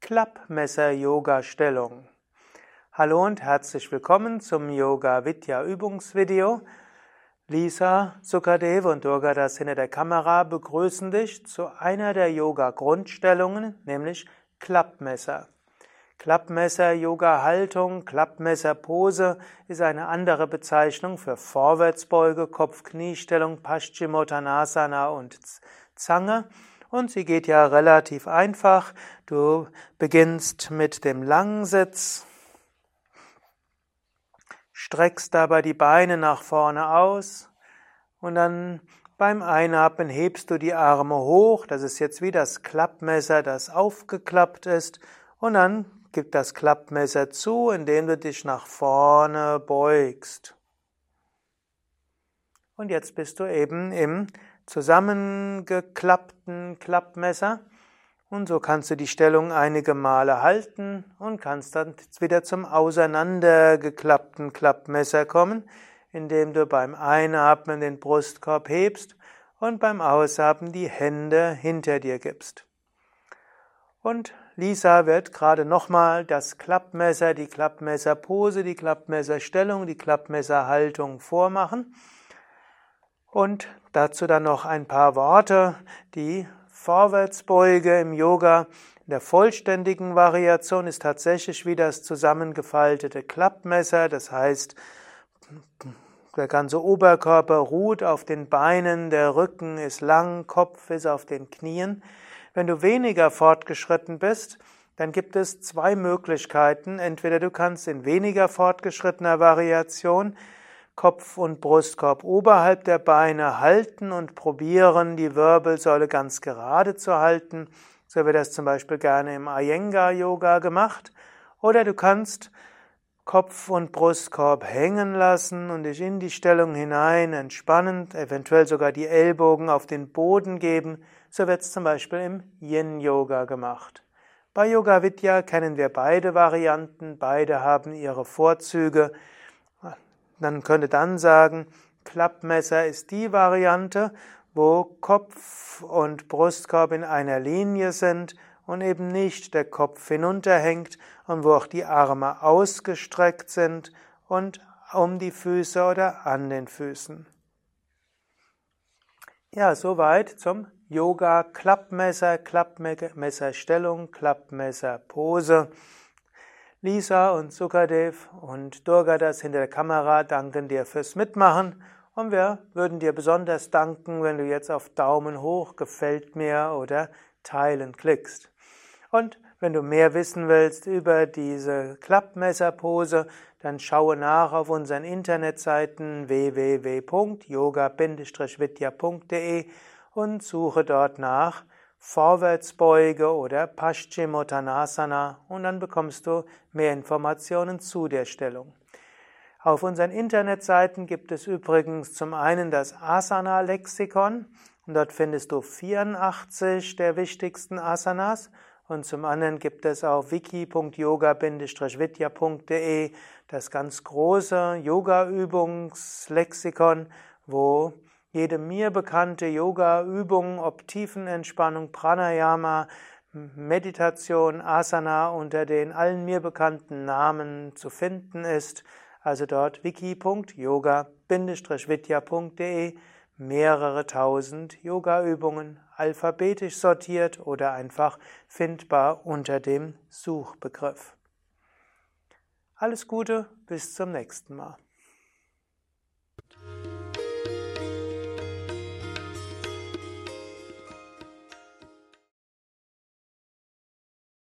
Klappmesser-Yoga-Stellung. Hallo und herzlich willkommen zum Yoga Vidya Übungsvideo. Lisa, Sukadev und Durga, das hinter der Kamera, begrüßen dich zu einer der Yoga-Grundstellungen, nämlich Klappmesser. Klappmesser-Yoga-Haltung, Klappmesser-Pose ist eine andere Bezeichnung für Vorwärtsbeuge, Kopf-Kniestellung, Paschimottanasana und Zange. Und sie geht ja relativ einfach. Du beginnst mit dem Langsitz, streckst dabei die Beine nach vorne aus und dann beim Einatmen hebst du die Arme hoch. Das ist jetzt wie das Klappmesser, das aufgeklappt ist. Und dann gib das Klappmesser zu, indem du dich nach vorne beugst. Und jetzt bist du eben im zusammengeklappten Klappmesser. Und so kannst du die Stellung einige Male halten und kannst dann wieder zum auseinandergeklappten Klappmesser kommen, indem du beim Einatmen den Brustkorb hebst und beim Ausatmen die Hände hinter dir gibst. Und Lisa wird gerade nochmal das Klappmesser, die Klappmesserpose, die Klappmesserstellung, die Klappmesserhaltung vormachen. Und dazu dann noch ein paar Worte. Die Vorwärtsbeuge im Yoga in der vollständigen Variation ist tatsächlich wie das zusammengefaltete Klappmesser. Das heißt, der ganze Oberkörper ruht auf den Beinen, der Rücken ist lang, Kopf ist auf den Knien. Wenn du weniger fortgeschritten bist, dann gibt es zwei Möglichkeiten. Entweder du kannst in weniger fortgeschrittener Variation Kopf und Brustkorb oberhalb der Beine halten und probieren, die Wirbelsäule ganz gerade zu halten. So wird das zum Beispiel gerne im Iyengar Yoga gemacht. Oder du kannst Kopf und Brustkorb hängen lassen und dich in die Stellung hinein entspannen, eventuell sogar die Ellbogen auf den Boden geben. So wird es zum Beispiel im Yin Yoga gemacht. Bei Yoga Vidya kennen wir beide Varianten, beide haben ihre Vorzüge. Man könnte dann sagen, Klappmesser ist die Variante, wo Kopf und Brustkorb in einer Linie sind und eben nicht der Kopf hinunterhängt und wo auch die Arme ausgestreckt sind und um die Füße oder an den Füßen. Ja, soweit zum Yoga Klappmesser, Klappmesserstellung, Klappmesserpose. Lisa und Sukadev und Durgadas hinter der Kamera danken dir fürs Mitmachen und wir würden dir besonders danken, wenn du jetzt auf Daumen hoch, gefällt mir oder teilen klickst. Und wenn du mehr wissen willst über diese Klappmesserpose, dann schaue nach auf unseren Internetseiten www.yoga-vidya.de und suche dort nach Vorwärtsbeuge oder Paschimottanasana und dann bekommst du mehr Informationen zu der Stellung. Auf unseren Internetseiten gibt es übrigens zum einen das Asana-Lexikon und dort findest du 84 der wichtigsten Asanas und zum anderen gibt es auf wiki.yoga-vidya.de das ganz große Yoga-Übungslexikon, wo jede mir bekannte Yoga-Übung, ob Tiefenentspannung, Pranayama, Meditation, Asana unter den allen mir bekannten Namen zu finden ist. Also dort wiki.yoga-vidya.de mehrere tausend Yoga-Übungen alphabetisch sortiert oder einfach findbar unter dem Suchbegriff. Alles Gute, bis zum nächsten Mal.